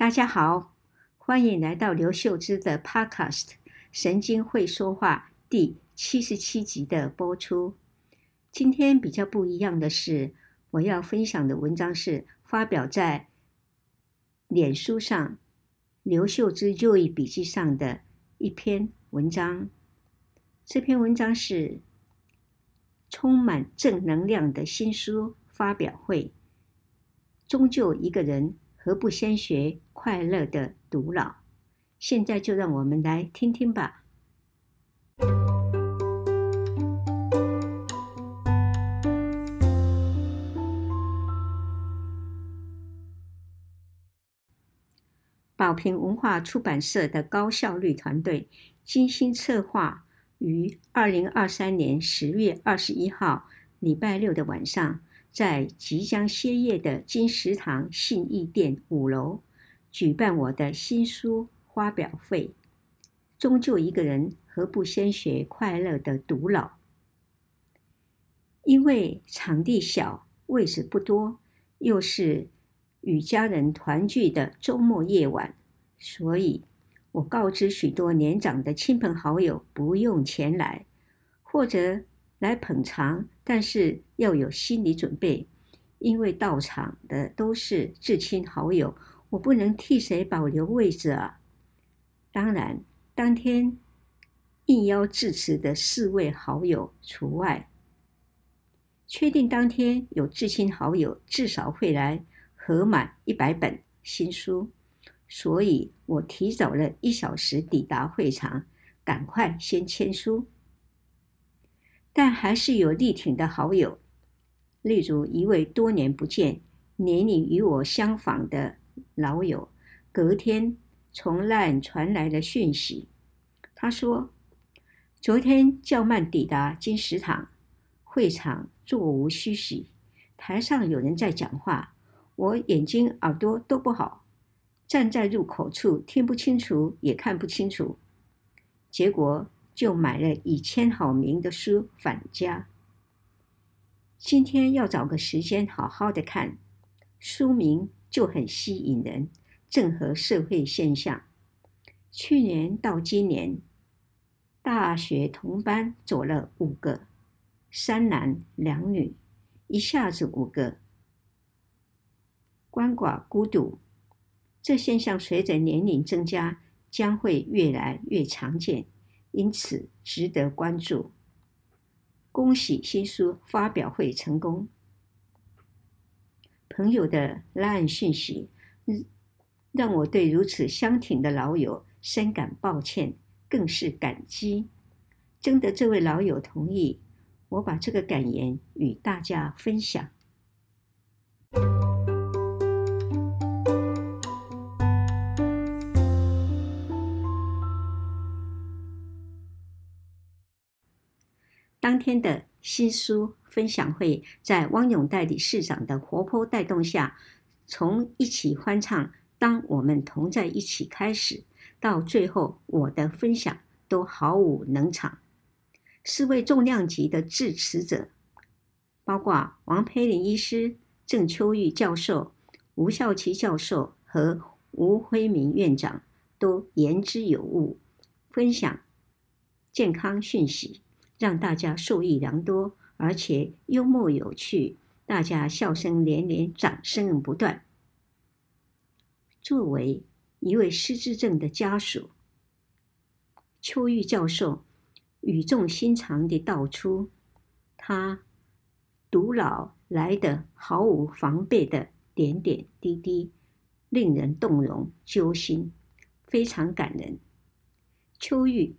大家好，欢迎来到刘秀芝的 Podcast《神经会说话》第七十七集的播出。今天比较不一样的是，我要分享的文章是发表在脸书上刘秀芝就义笔记上的一篇文章。这篇文章是充满正能量的新书发表会。终究一个人。何不先学快乐的独老？现在就让我们来听听吧。宝瓶文化出版社的高效率团队精心策划，于二零二三年十月二十一号礼拜六的晚上。在即将歇业的金石堂信义店五楼举办我的新书发表会。终究一个人，何不先学快乐的独老？因为场地小，位置不多，又是与家人团聚的周末夜晚，所以我告知许多年长的亲朋好友不用前来，或者。来捧场，但是要有心理准备，因为到场的都是至亲好友，我不能替谁保留位置啊。当然，当天应邀致辞的四位好友除外。确定当天有至亲好友至少会来合满一百本新书，所以我提早了一小时抵达会场，赶快先签书。但还是有力挺的好友，例如一位多年不见、年龄与我相仿的老友，隔天从 LINE 传来了讯息。他说：“昨天较慢抵达金石堂，会场座无虚席，台上有人在讲话，我眼睛耳朵都不好，站在入口处听不清楚也看不清楚，结果。”就买了已签好名的书返家。今天要找个时间好好的看，书名就很吸引人，正合社会现象。去年到今年，大学同班走了五个，三男两女，一下子五个，鳏寡孤独，这现象随着年龄增加，将会越来越常见。因此值得关注。恭喜新书发表会成功。朋友的 LINE 讯息，让我对如此相挺的老友深感抱歉，更是感激。征得这位老友同意，我把这个感言与大家分享。当天的新书分享会，在汪永代理事长的活泼带动下，从一起欢唱《当我们同在一起》开始，到最后我的分享都毫无冷场。四位重量级的致辞者，包括王培林医师、郑秋玉教授、吴孝奇教授和吴辉明院长，都言之有物，分享健康讯息。让大家受益良多，而且幽默有趣，大家笑声连连，掌声不断。作为一位失智症的家属，邱玉教授语重心长地道出他独老来的毫无防备的点点滴滴，令人动容揪心，非常感人。邱玉。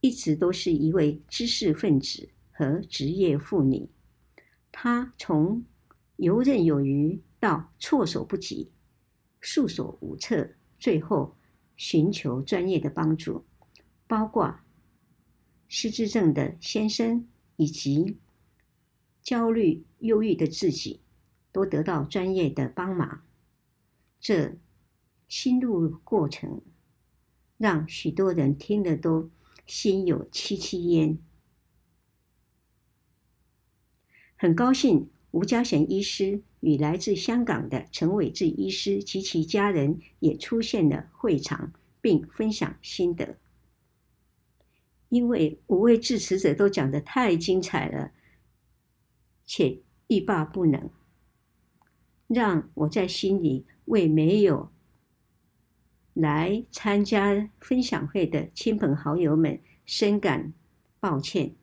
一直都是一位知识分子和职业妇女，她从游刃有余到措手不及、束手无策，最后寻求专业的帮助，包括失智症的先生以及焦虑、忧郁的自己，都得到专业的帮忙。这心路过程，让许多人听了都。心有戚戚焉，很高兴吴嘉贤医师与来自香港的陈伟志医师及其家人也出现了会场，并分享心得。因为五位致辞者都讲得太精彩了，且欲罢不能，让我在心里为没有来参加分享会的亲朋好友们深感抱歉。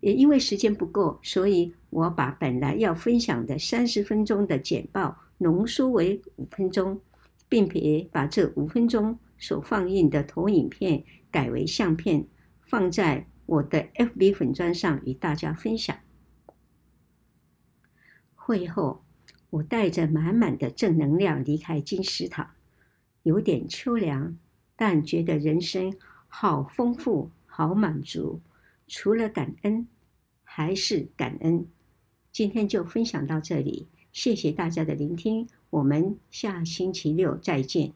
也因为时间不够，所以我把本来要分享的三十分钟的简报浓缩为五分钟，并且把这五分钟所放映的投影片改为相片，放在我的 FB 粉砖上与大家分享。会后，我带着满满的正能量离开金石堂，有点秋凉，但觉得人生好丰富，好满足。除了感恩，还是感恩。今天就分享到这里，谢谢大家的聆听，我们下星期六再见。